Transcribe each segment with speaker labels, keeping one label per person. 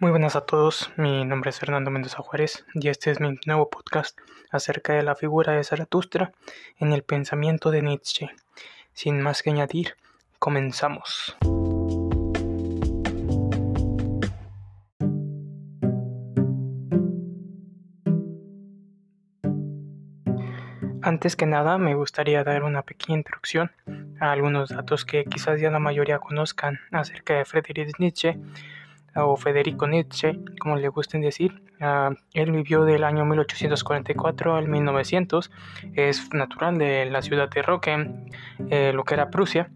Speaker 1: Muy buenas a todos, mi nombre es Fernando Mendoza Juárez y este es mi nuevo podcast acerca de la figura de Zaratustra en el pensamiento de Nietzsche. Sin más que añadir, comenzamos. Antes que nada, me gustaría dar una pequeña introducción a algunos datos que quizás ya la mayoría conozcan acerca de Friedrich Nietzsche o Federico Nietzsche, como le gusten decir. Ah, él vivió del año 1844 al 1900, es natural de la ciudad de Roque, eh, lo que era Prusia.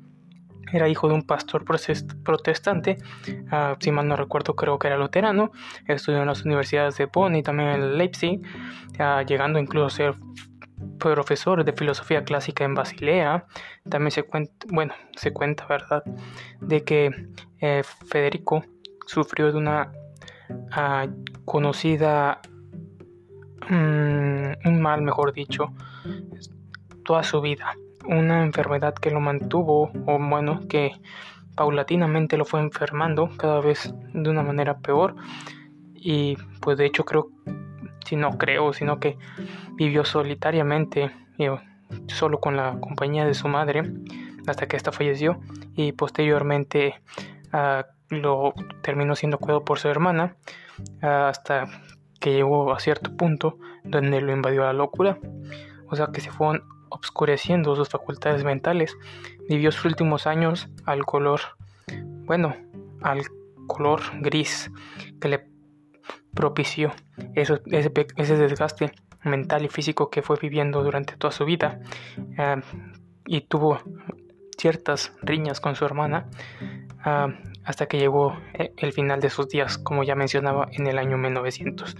Speaker 1: Era hijo de un pastor protestante, uh, si mal no recuerdo creo que era luterano, estudió en las universidades de Bonn y también en Leipzig, ah, llegando incluso a ser profesor de filosofía clásica en Basilea. También se cuenta, bueno, se cuenta, ¿verdad?, de que eh, Federico sufrió de una ah, conocida, mm, un mal, mejor dicho, toda su vida. Una enfermedad que lo mantuvo, o bueno, que paulatinamente lo fue enfermando cada vez de una manera peor. Y pues de hecho creo, si no creo, sino que vivió solitariamente, solo con la compañía de su madre, hasta que ésta falleció. Y posteriormente uh, lo terminó siendo cuidado por su hermana hasta que llegó a cierto punto donde lo invadió la locura. O sea que se fueron obscureciendo sus facultades mentales. Vivió sus últimos años al color, bueno, al color gris que le propició ese, ese, desgaste mental y físico que fue viviendo durante toda su vida eh, y tuvo ciertas riñas con su hermana Ah, hasta que llegó eh, el final de sus días, como ya mencionaba, en el año 1900.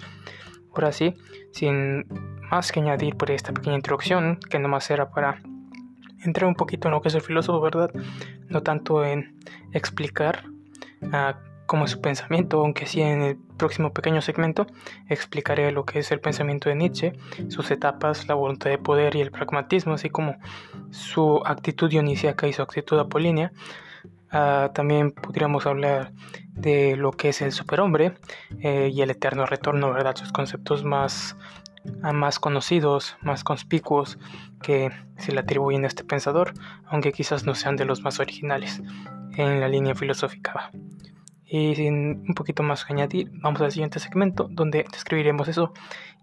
Speaker 1: Ahora sí, sin más que añadir por esta pequeña introducción, que nomás era para entrar un poquito en lo que es el filósofo, ¿verdad? No tanto en explicar uh, cómo su pensamiento, aunque sí en el próximo pequeño segmento explicaré lo que es el pensamiento de Nietzsche, sus etapas, la voluntad de poder y el pragmatismo, así como su actitud dionisíaca y su actitud apolínea. Ah, también podríamos hablar de lo que es el superhombre eh, y el eterno retorno, ¿verdad? Sus conceptos más, ah, más conocidos, más conspicuos que se le atribuyen a este pensador, aunque quizás no sean de los más originales en la línea filosófica. Y sin un poquito más que añadir, vamos al siguiente segmento donde describiremos eso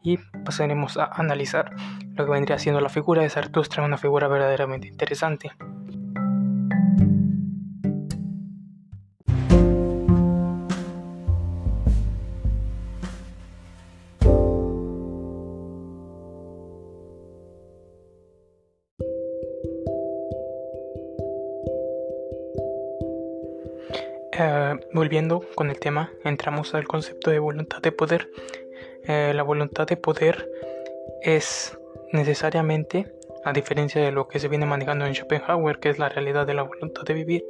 Speaker 1: y pasaremos a analizar lo que vendría siendo la figura de Zaratustra, una figura verdaderamente interesante. Volviendo con el tema, entramos al concepto de voluntad de poder. Eh, la voluntad de poder es necesariamente, a diferencia de lo que se viene manejando en Schopenhauer, que es la realidad de la voluntad de vivir,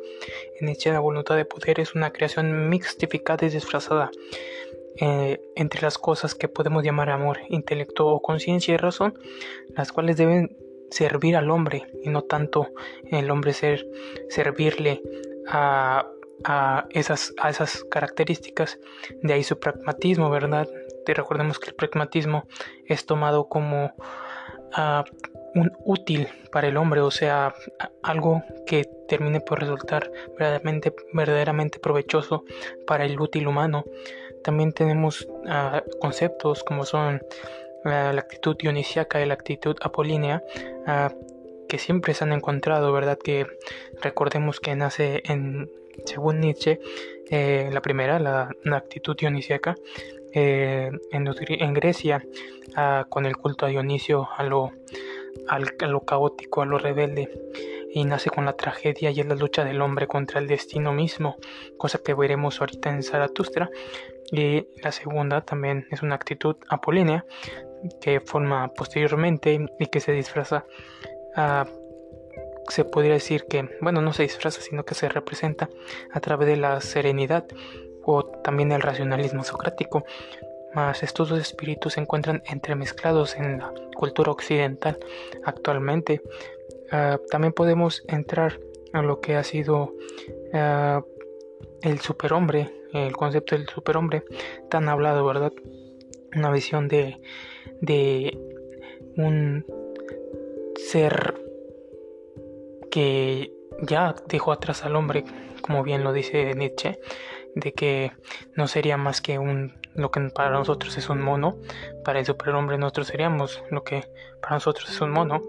Speaker 1: en Nietzsche la voluntad de poder es una creación mixtificada y disfrazada eh, entre las cosas que podemos llamar amor, intelecto o conciencia y razón, las cuales deben servir al hombre y no tanto el hombre ser servirle a a esas, a esas características, de ahí su pragmatismo, ¿verdad? Te recordemos que el pragmatismo es tomado como ah, un útil para el hombre, o sea, algo que termine por resultar verdaderamente, verdaderamente provechoso para el útil humano. También tenemos ah, conceptos como son la, actitud dionisíaca y la actitud apolínea, ah, que siempre se han encontrado, ¿verdad? Que recordemos que nace en según Nietzsche, eh, la primera, la, actitud dionisíaca, eh, en, Grecia, ah, con el culto a Dionisio, a lo, caótico, a lo rebelde, y nace con la tragedia y es la lucha del hombre contra el destino mismo, cosa que veremos ahorita en Zaratustra. Y la segunda también es una actitud apolínea que forma posteriormente y que se disfraza a se podría decir que, bueno, no se disfraza, sino que se representa a través de la serenidad o también el racionalismo socrático. Mas estos dos espíritus se encuentran entremezclados en la cultura occidental actualmente. Ah, también podemos entrar a lo que ha sido ah, el superhombre, el concepto del superhombre tan hablado, ¿verdad? Una visión de, de un ser que ya dejó atrás al hombre, como bien lo dice Nietzsche, de que no sería más que un lo que para nosotros es un mono, para el superhombre nosotros seríamos lo que para nosotros es un mono.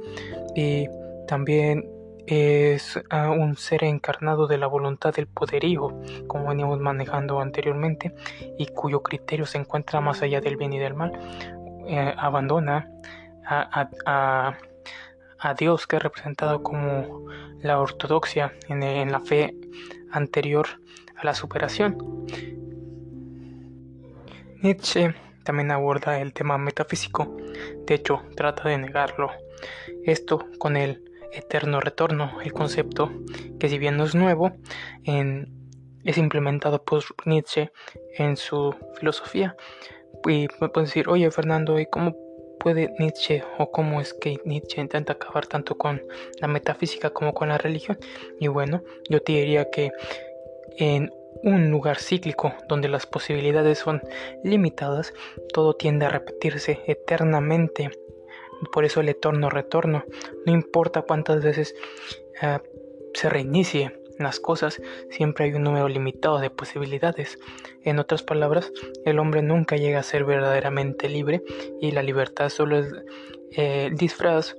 Speaker 1: Y también es ah, un ser encarnado de la voluntad del poderío, como veníamos manejando anteriormente, y cuyo criterio se encuentra más allá del bien y del mal, eh, abandona a, Dios, que es representado como la ortodoxia en, en la fe anterior a la superación. Nietzsche también aborda el tema metafísico, de hecho trata de negarlo. Esto con el eterno retorno, el concepto que si bien no es nuevo, es implementado por Nietzsche en su filosofía. Y pueden decir, oye Fernando, ¿y cómo puede Nietzsche o cómo es que Nietzsche intenta acabar tanto con la metafísica como con la religión? Y bueno, yo te diría que en un lugar cíclico donde las posibilidades son limitadas, todo tiende a repetirse eternamente por eso el eterno retorno. No importa cuántas veces eh, se reinicie las cosas, siempre hay un número limitado de posibilidades. En otras palabras, el hombre nunca llega a ser verdaderamente libre y la libertad solo es eh, disfraz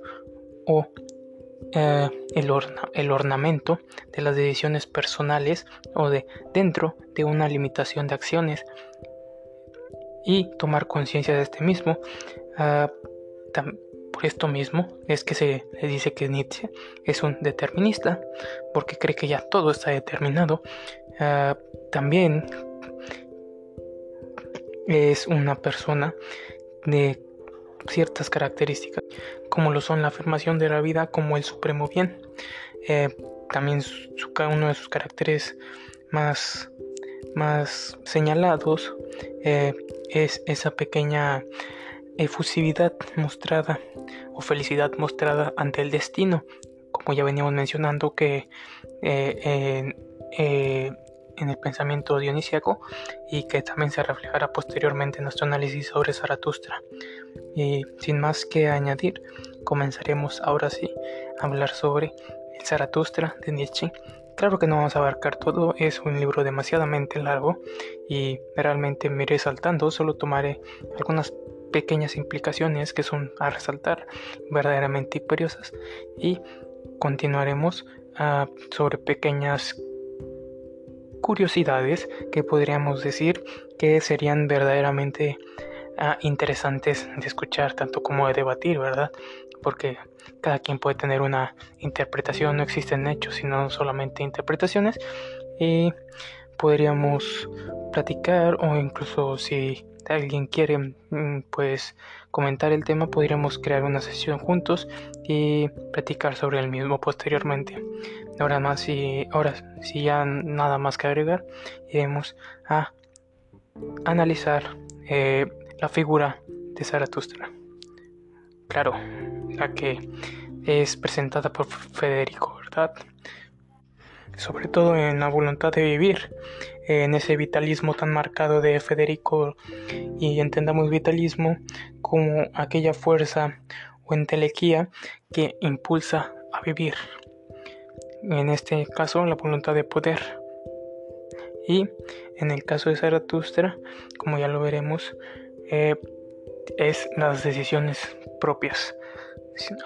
Speaker 1: o eh, el, el, ornamento de las decisiones personales o de dentro de una limitación de acciones y tomar conciencia de este mismo por esto mismo es que se le dice que Nietzsche es un determinista, porque cree que ya todo está determinado. Ah, también es una persona de ciertas características, como lo son la afirmación de la vida como el supremo bien. Eh, también uno de sus caracteres más, más señalados eh, es esa pequeña efusividad mostrada o felicidad mostrada ante el destino, como ya veníamos mencionando que eh, eh, en, el pensamiento dionisíaco y que también se reflejará posteriormente en nuestro análisis sobre Zaratustra. Y sin más que añadir, comenzaremos ahora sí a hablar sobre el Zaratustra de Nietzsche. Claro que no vamos a abarcar todo, es un libro demasiadamente largo y realmente me iré saltando, solo tomaré algunas pequeñas implicaciones que son a resaltar verdaderamente imperiosas y continuaremos ah, sobre pequeñas curiosidades que podríamos decir que serían verdaderamente ah, interesantes de escuchar tanto como de debatir, ¿verdad? Porque cada quien puede tener una interpretación, no existen hechos, sino solamente interpretaciones y podríamos platicar o incluso si alguien quiere mm, pues comentar el tema, podríamos crear una sesión juntos y platicar sobre el mismo posteriormente. Ahora más si si ya nada más que agregar, iremos a analizar eh, la figura de Zaratustra. Claro, la que es presentada por Federico, ¿verdad? Sobre todo en la voluntad de vivir en ese vitalismo tan marcado de Federico y entendamos vitalismo como aquella fuerza o entelequía que impulsa a vivir. En este caso, la voluntad de poder. Y en el caso de Zaratustra, como ya lo veremos, eh, es las decisiones propias.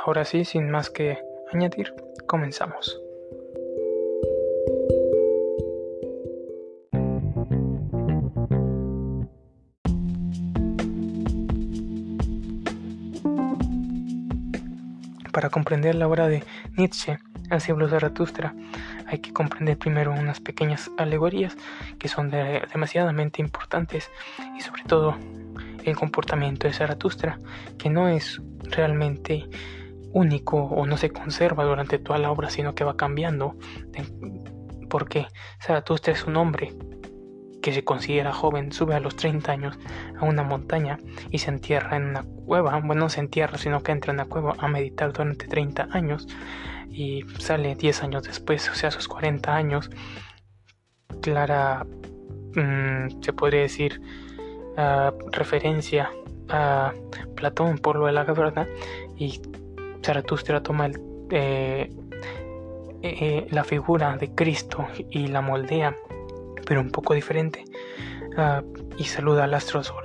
Speaker 1: Ahora sí, sin más que añadir, comenzamos. Para comprender la obra de Nietzsche, cielo de Zaratustra, hay que comprender primero unas pequeñas alegorías que son demasiadamente importantes y sobre todo el comportamiento de Zaratustra, que no es realmente único o no se conserva durante toda la obra, sino que va cambiando, porque Zaratustra es un hombre que se considera joven sube a los 30 años a una montaña y se entierra en una cueva, bueno, no se entierra, sino que entra en la cueva a meditar durante 30 años y sale 10 años después, o sea, sus 40 años, clara, mm, se podría decir, uh, referencia a Platón por lo de la verdad y Zaratustra toma el, eh, eh, la figura de Cristo y la moldea, pero un poco diferente, uh, y saluda al astro sol.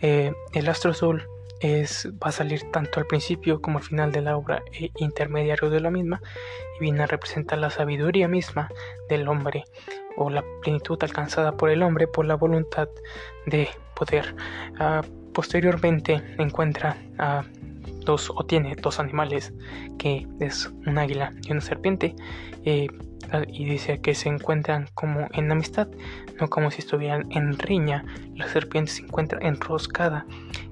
Speaker 1: Eh, el astro sol es, va a salir tanto al principio como al final de la obra e intermediario de la misma y viene a representar la sabiduría misma del hombre o la plenitud alcanzada por el hombre por la voluntad de poder. Uh, posteriormente encuentra a dos o tiene dos animales que es un águila y una serpiente eh, y dice que se encuentran como en amistad no como si estuvieran en riña. La serpiente se encuentra enroscada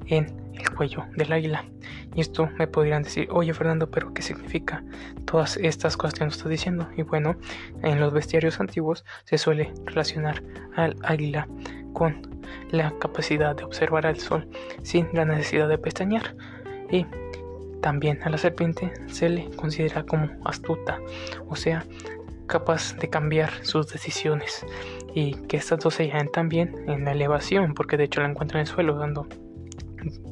Speaker 1: en el cuello del águila. Y esto me podrían decir oye Fernando pero qué significa todas estas cosas que nos estás diciendo y bueno en los bestiarios antiguos se suele relacionar al águila con la capacidad de observar al sol sin la necesidad de pestañear. Y también a la serpiente se le considera como astuta, o sea, capaz de cambiar sus decisiones y que estas dos se hallan también en la elevación, porque de hecho la encuentran en el suelo dando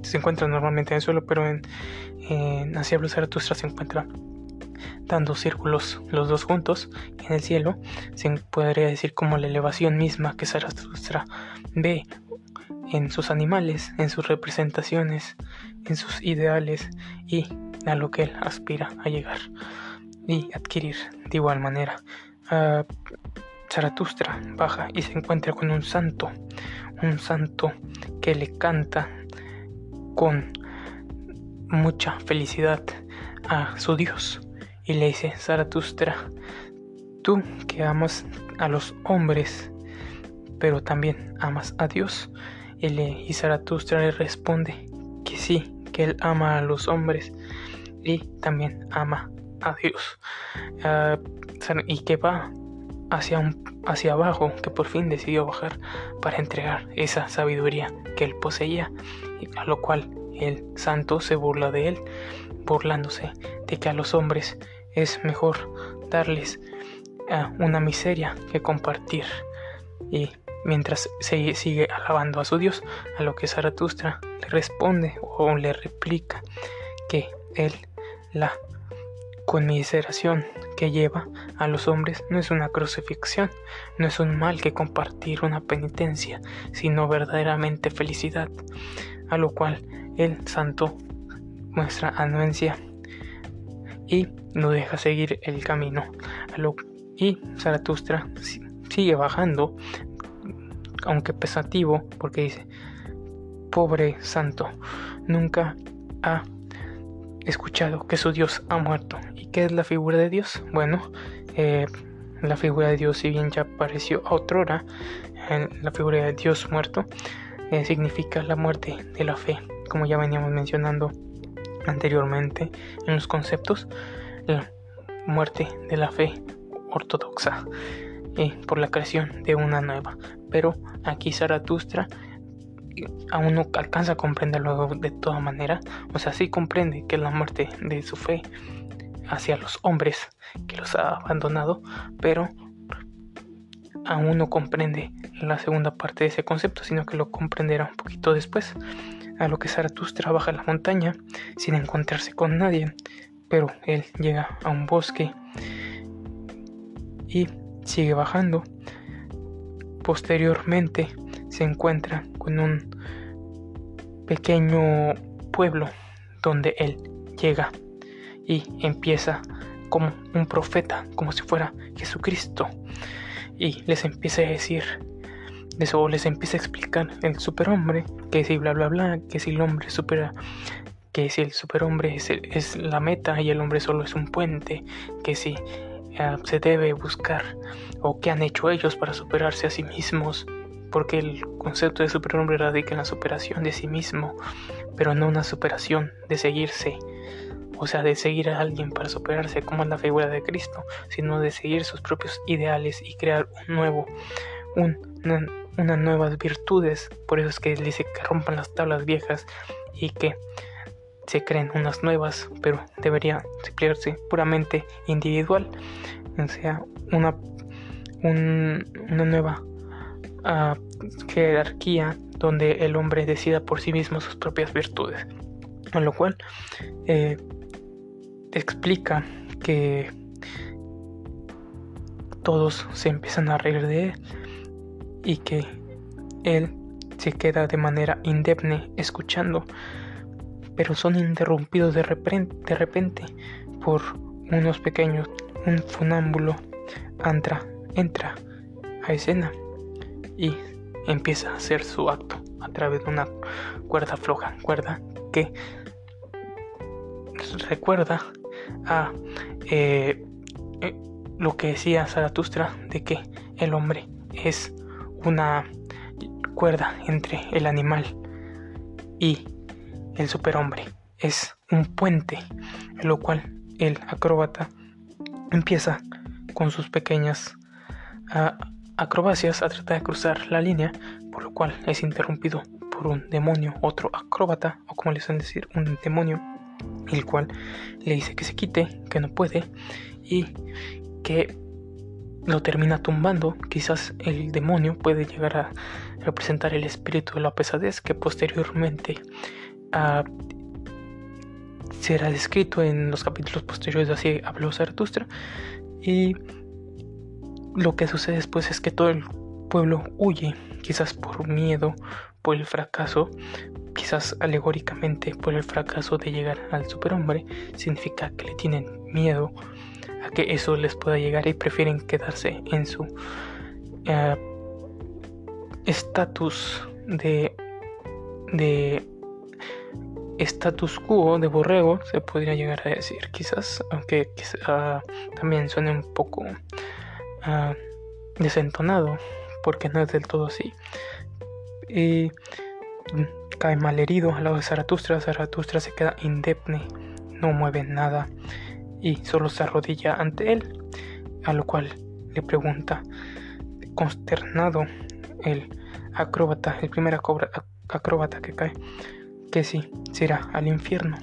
Speaker 1: se encuentra normalmente en el suelo, pero en, en hacia Zaratustra se encuentra dando círculos los dos juntos en el cielo, se podría decir como la elevación misma que Zaratustra ve en sus animales, en sus representaciones, en sus ideales y a lo que él aspira a llegar y adquirir de igual manera. Uh, Zaratustra baja y se encuentra con un santo, un santo que le canta con mucha felicidad a su Dios y le dice, Zaratustra, tú que amas a los hombres, pero también amas a Dios, y Zaratustra le responde que sí, que él ama a los hombres y también ama a Dios. Ah, y que va hacia, un, hacia abajo, que por fin decidió bajar para entregar esa sabiduría que él poseía, a lo cual el santo se burla de él, burlándose de que a los hombres es mejor darles ah, una miseria que compartir. Y mientras se sigue alabando a su Dios, a lo que Zaratustra le responde o le replica que él la conmiseración que lleva a los hombres no es una crucifixión, no es un mal que compartir una penitencia, sino verdaderamente felicidad, a lo cual el santo muestra anuencia y no deja seguir el camino. y Zaratustra sigue bajando aunque pesativo, porque dice, pobre santo, nunca ha escuchado que su Dios ha muerto. ¿Y qué es la figura de Dios? Bueno, eh, la figura de Dios, si bien ya apareció a otrora, en la figura de Dios muerto, eh, significa la muerte de la fe, como ya veníamos mencionando anteriormente en los conceptos, la muerte de la fe ortodoxa por la creación de una nueva. Pero aquí Zaratustra aún no alcanza a comprenderlo de toda manera. O sea, sí comprende que la muerte de su fe hacia los hombres que los ha abandonado, pero aún no comprende la segunda parte de ese concepto, sino que lo comprenderá un poquito después. A lo que Zaratustra baja la montaña sin encontrarse con nadie, pero él llega a un bosque y sigue bajando. Posteriormente se encuentra con un pequeño pueblo donde él llega y empieza como un profeta, como si fuera Jesucristo. Y les empieza a decir, eso les empieza a explicar el superhombre, que si bla bla bla, que si el hombre supera, que si el superhombre es, es la meta y el hombre solo es un puente, que si se debe buscar o qué han hecho ellos para superarse a sí mismos, porque el concepto de superhombre radica en la superación de sí mismo, pero no una superación de seguirse, o sea, de seguir a alguien para superarse como es la figura de Cristo, sino de seguir sus propios ideales y crear un nuevo, una, unas nuevas virtudes. Por eso es que dice que rompan las tablas viejas y que se creen unas nuevas, pero debería emplearse puramente individual, o sea, una, una nueva uh, jerarquía donde el hombre decida por sí mismo sus propias virtudes. Con lo cual eh, explica que todos se empiezan a reír de él y que él se queda de manera indemne escuchando, pero son interrumpidos de repente, por unos pequeños, un funámbulo entra, entra a escena y empieza a hacer su acto a través de una cuerda floja, cuerda que recuerda a eh, eh, lo que decía Zaratustra de que el hombre es una cuerda entre el animal y el superhombre. Es un puente, en lo cual el acróbata empieza con sus pequeñas ah, acrobacias a tratar de cruzar la línea, por lo cual es interrumpido por un demonio, otro acróbata, o como le suelen decir, un demonio, el cual le dice que se quite, que no puede, y que lo termina tumbando. Quizás el demonio puede llegar a representar el espíritu de la pesadez que posteriormente ah, será descrito en los capítulos posteriores así habló Zaratustra y lo que sucede después es que todo el pueblo huye, quizás por miedo, por el fracaso, quizás alegóricamente por el fracaso de llegar al superhombre, significa que le tienen miedo a que eso les pueda llegar y prefieren quedarse en su eh, estatus de de status quo de borrego se podría llegar a decir quizás aunque también suene un poco desentonado, porque no es del todo así. Y cae mal herido al lado de Zaratustra. Zaratustra se queda indemne, no mueve nada y solo se arrodilla ante él, a lo cual le pregunta, consternado, el acróbata, el primer acróbata que cae, que sí, será al infierno.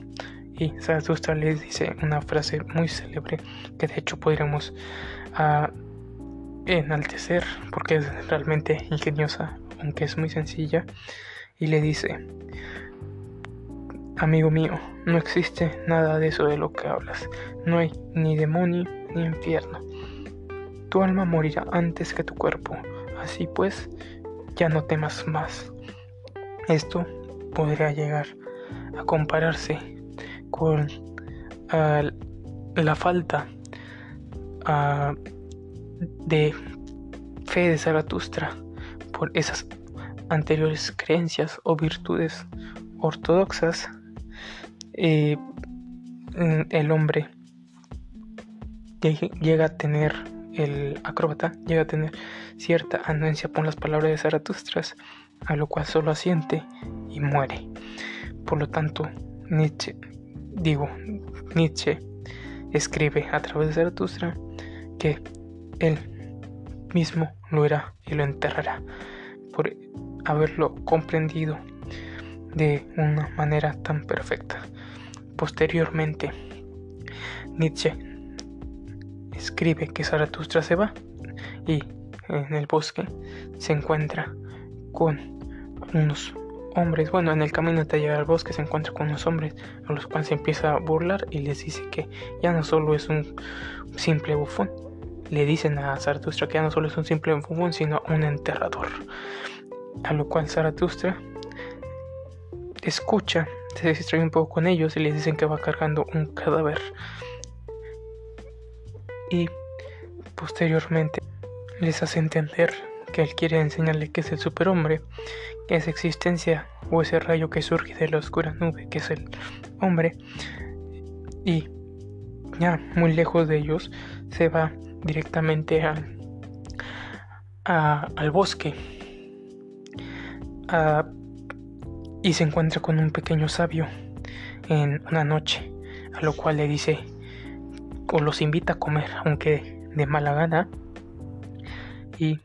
Speaker 1: Y Zaratustra le dice una frase muy célebre que de hecho podríamos uh, enaltecer porque es realmente ingeniosa, aunque es muy sencilla, y le dice, amigo mío, no existe nada de eso de lo que hablas, no hay ni demonio ni infierno. Tu alma morirá antes que tu cuerpo, así pues, ya no temas más. Esto podría llegar a compararse con la falta a de fe de Zaratustra por esas anteriores creencias o virtudes ortodoxas, eh, el hombre llega a tener, el acróbata llega a tener cierta anuencia por las palabras de Zaratustra, a lo cual solo asiente y muere. Por lo tanto, Nietzsche, digo, Nietzsche escribe a través de Zaratustra que él mismo lo hará y lo enterrará por haberlo comprendido de una manera tan perfecta. Posteriormente, Nietzsche escribe que Zaratustra se va y en el bosque se encuentra con unos hombres. Bueno, en el camino de llegar al bosque se encuentra con unos hombres a los cuales se empieza a burlar y les dice que ya no solo es un simple bufón, le dicen a Zaratustra que ya no solo es un simple bufón, sino un enterrador. A lo cual Zaratustra escucha, se distrae un poco con ellos y les dicen que va cargando un cadáver. Y posteriormente les hace entender que él quiere enseñarle que es el superhombre, que es existencia o ese rayo que surge de la oscura nube, que es el hombre. Y ya muy lejos de ellos se va directamente al, bosque y se encuentra con un pequeño sabio en una noche, a lo cual le dice o los invita a comer, aunque de mala gana, y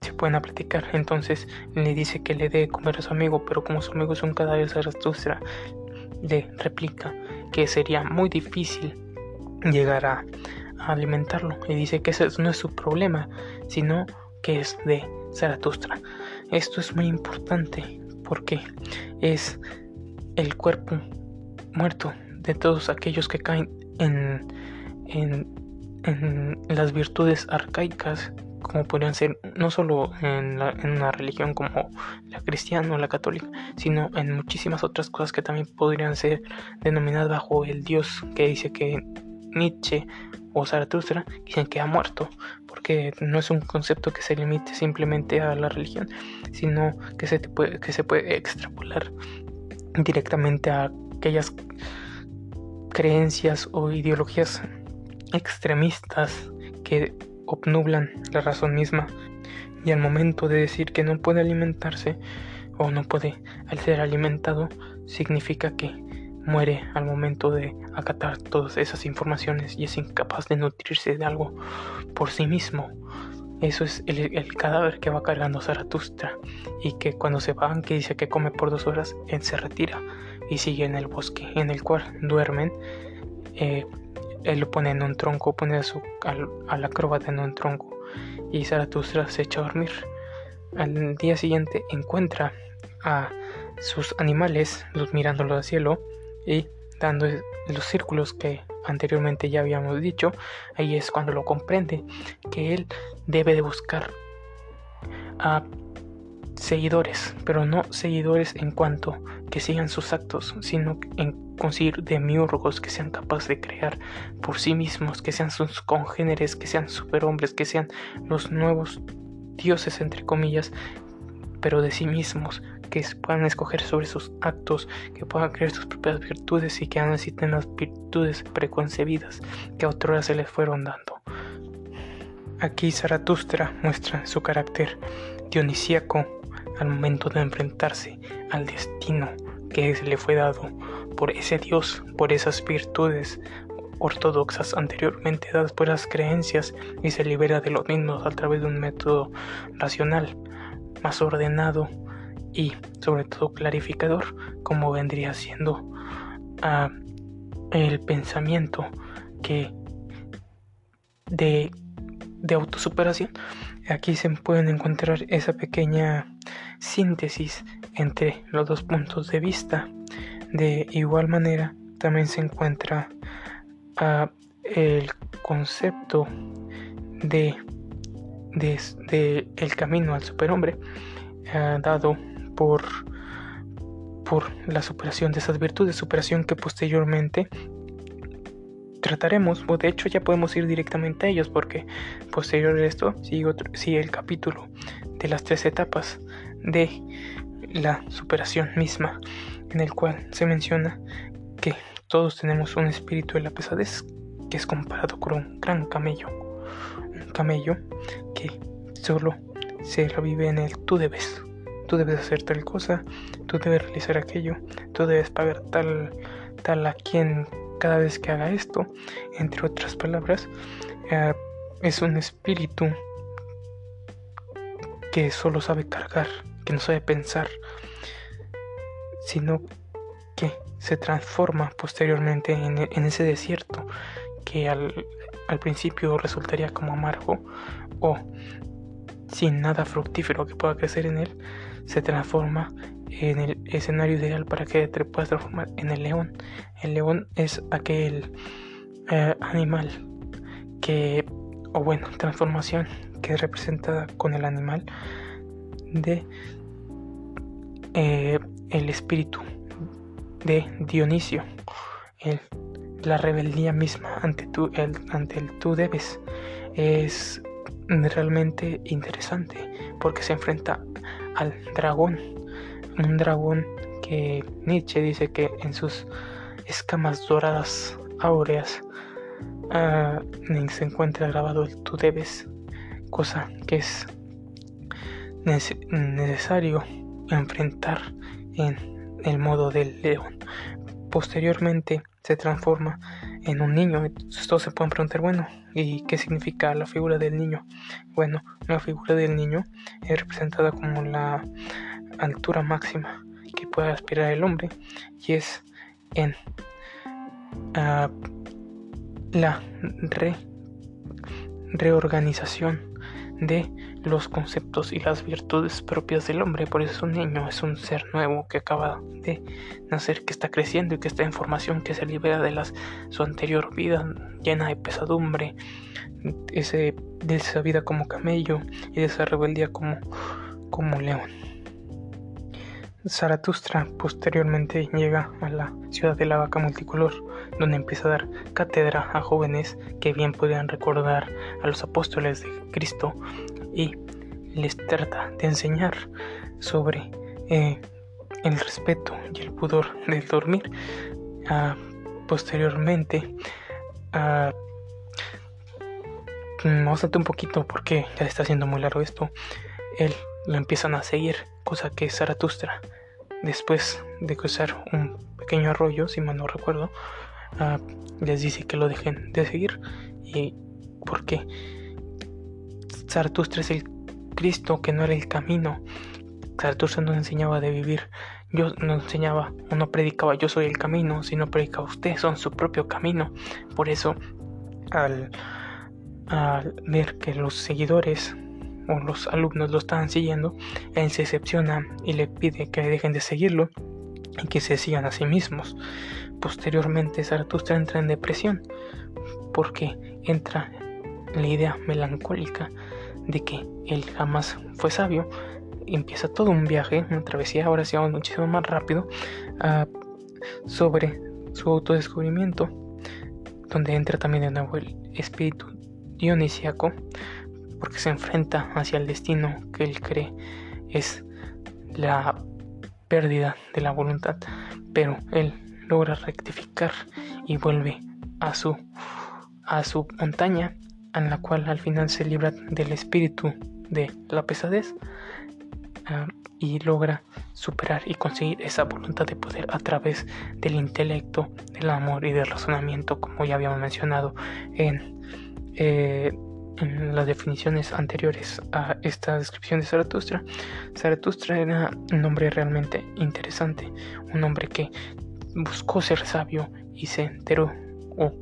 Speaker 1: se pueden a platicar. Entonces le dice que le dé comer a su amigo, pero como su amigo es un cadáver Zaratustra, le replica que sería muy difícil llegar a, alimentarlo y dice que ese no es su problema, sino que es de Zaratustra. Esto es muy importante porque es el cuerpo muerto de todos aquellos que caen en, en, en las virtudes arcaicas como podrían ser no solo en, en, una religión como la cristiana o la católica, sino en muchísimas otras cosas que también podrían ser denominadas bajo el Dios que dice que Nietzsche o Zaratustra dicen que ha muerto, porque no es un concepto que se limite simplemente a la religión, sino que se, puede, que se puede extrapolar directamente a aquellas creencias o ideologías extremistas que obnublan la razón misma. Y al momento de decir que no puede alimentarse o no puede al ser alimentado significa que muere al momento de acatar todas esas informaciones y es incapaz de nutrirse de algo por sí mismo. Eso es el, cadáver que va cargando Zaratustra y que cuando se van, que dice que come por dos horas, él se retira y sigue en el bosque en el cual duermen. Eh, él lo pone en un tronco, pone a su, al, acróbata en un tronco y Zaratustra se echa a dormir. Al día siguiente encuentra a sus animales los mirándolo al cielo y dando los círculos que anteriormente ya habíamos dicho, ahí es cuando lo comprende que él debe de buscar a seguidores, pero no seguidores en cuanto que sigan sus actos, sino en conseguir demiurgos que sean capaces de crear por sí mismos, que sean sus congéneres, que sean superhombres, que sean los nuevos dioses entre comillas, pero de sí mismos, que puedan escoger sobre sus actos, que puedan crear sus propias virtudes y que no necesiten las virtudes preconcebidas que a otras se les fueron dando. Aquí Zaratustra muestra su carácter dionisíaco al momento de enfrentarse al destino que le fue dado por ese Dios, por esas virtudes ortodoxas anteriormente dadas por las creencias y se libera de los mismos a través de un método racional, más ordenado y sobre todo clarificador como vendría siendo ah, el pensamiento que de, de autosuperación. Aquí se pueden encontrar esa pequeña síntesis entre los dos puntos de vista. De igual manera también se encuentra ah, el concepto de, de, el camino al superhombre ah, dado por, la superación de esas virtudes, superación que posteriormente trataremos, o de hecho ya podemos ir directamente a ellos porque posterior a esto sigue, otro, sigue el capítulo de las tres etapas de la superación misma, en el cual se menciona que todos tenemos un espíritu de la pesadez que es comparado con un gran camello, un camello que solo se revive en el tú debes tú debes hacer tal cosa, tú debes realizar aquello, tú debes pagar tal, tal a quien cada vez que haga esto, entre otras palabras, eh, es un espíritu que solo sabe cargar, que no sabe pensar, sino que se transforma posteriormente en, ese desierto que al principio resultaría como amargo o sin nada fructífero que pueda crecer en él, se transforma en el escenario ideal para que te puedas transformar en el león. El león es aquel eh, animal que, o bueno, transformación que es representada con el animal de eh, el espíritu de Dionisio, la rebeldía misma ante, tú, el, ante el tú debes. Es realmente interesante porque se enfrenta al dragón, un dragón que Nietzsche dice que en sus escamas doradas áureas uh, se encuentra grabado el tú debes, cosa que es necesario enfrentar en el modo del león. Posteriormente se transforma en un niño. todos se pueden preguntar, bueno, ¿y qué significa la figura del niño? Bueno, la figura del niño es representada como la altura máxima que puede aspirar el hombre y es en ah, la reorganización de los conceptos y las virtudes propias del hombre. Por eso un niño es un ser nuevo que acaba de nacer, que está creciendo y que está en formación, que se libera de las, su anterior vida llena de pesadumbre, ese, de esa vida como camello y de esa rebeldía como, como león. Zaratustra posteriormente llega a la ciudad de la vaca multicolor, donde empieza a dar cátedra a jóvenes que bien podían recordar a los apóstoles de Cristo y les trata de enseñar sobre eh, el respeto y el pudor del dormir. Ah, posteriormente, uh, a un poquito porque ya está haciendo muy largo esto. Él lo empiezan a seguir, cosa que Zaratustra, después de cruzar un pequeño arroyo, si mal no recuerdo, ah, les dice que lo dejen de seguir. ¿Y porque Zaratustra es el Cristo que no era el camino. Zaratustra nos enseñaba de vivir. Yo no enseñaba o no predicaba yo soy el camino, sino predicaba usted son su propio camino. Por eso, al, al ver que los seguidores o los alumnos lo estaban siguiendo, él se decepciona y le pide que dejen de seguirlo y que se sigan a sí mismos. Posteriormente, Zaratustra entra en depresión porque entra la idea melancólica de que él jamás fue sabio. empieza todo un viaje, una travesía, ahora sí vamos muchísimo más rápido, sobre su autodescubrimiento, donde entra también de nuevo el espíritu dionisíaco, porque se enfrenta hacia el destino que él cree es la pérdida de la voluntad, pero él logra rectificar y vuelve a su a su montaña en la cual al final se libra del espíritu de la pesadez ah, y logra superar y conseguir esa voluntad de poder a través del intelecto, del amor y del razonamiento, como ya habíamos mencionado en, eh, en las definiciones anteriores a esta descripción de Zaratustra. Zaratustra era un hombre realmente interesante, un hombre que buscó ser sabio y se enteró o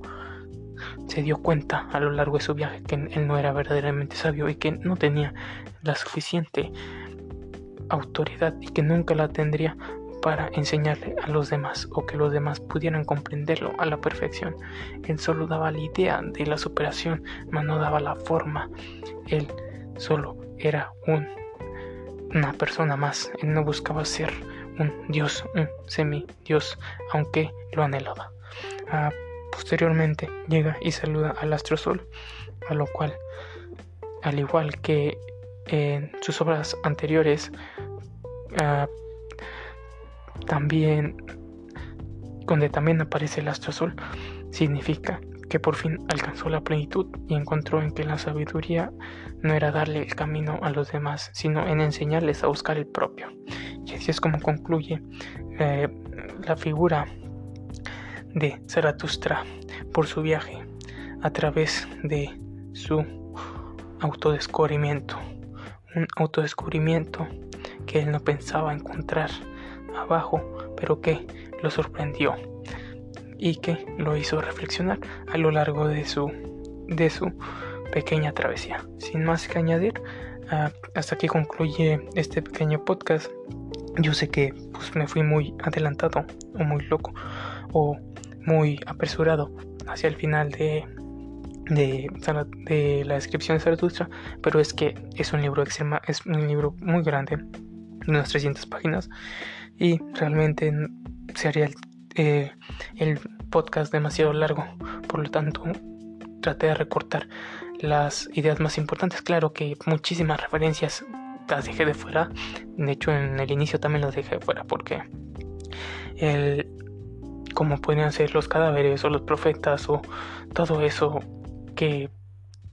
Speaker 1: se dio cuenta a lo largo de su viaje que él no era verdaderamente sabio y que no tenía la suficiente autoridad y que nunca la tendría para enseñarle a los demás o que los demás pudieran comprenderlo a la perfección. Él solo daba la idea de la superación, mas no daba la forma. Él solo era un, una persona más. Él no buscaba ser un dios, un semidios, aunque lo anhelaba. Ah, Posteriormente llega y saluda al astro sol, a lo cual, al igual que en sus obras anteriores, ah, también, donde también aparece el astro sol, significa que por fin alcanzó la plenitud y encontró en que la sabiduría no era darle el camino a los demás, sino en enseñarles a buscar el propio. Y así es como concluye eh, la figura de Zaratustra por su viaje a través de su autodescubrimiento, un autodescubrimiento que él no pensaba encontrar abajo, pero que lo sorprendió y que lo hizo reflexionar a lo largo de su de su pequeña travesía. Sin más que añadir, ah, hasta aquí concluye este pequeño podcast. Yo sé que pues, me fui muy adelantado o muy loco o muy apresurado hacia el final de, de, de, la descripción de Zaratustra, pero es que es un libro extrema, es un libro muy grande, unas 300 páginas, y realmente se haría el, eh, el podcast demasiado largo, por lo tanto traté de recortar las ideas más importantes. Claro que muchísimas referencias las dejé de fuera, de hecho en el inicio también las dejé de fuera porque el, como pueden ser los cadáveres o los profetas o todo eso que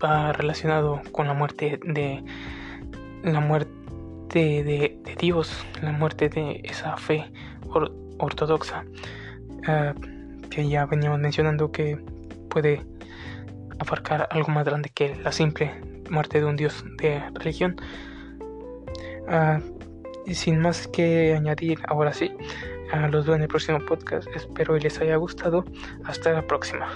Speaker 1: va relacionado con la muerte de la muerte de, Dios, la muerte de esa fe ortodoxa ah, que ya veníamos mencionando que puede abarcar algo más grande que la simple muerte de un Dios de religión. Uh, sin más que añadir, ahora sí, Ah, los veo en el próximo podcast. Espero y les haya gustado. Hasta la próxima.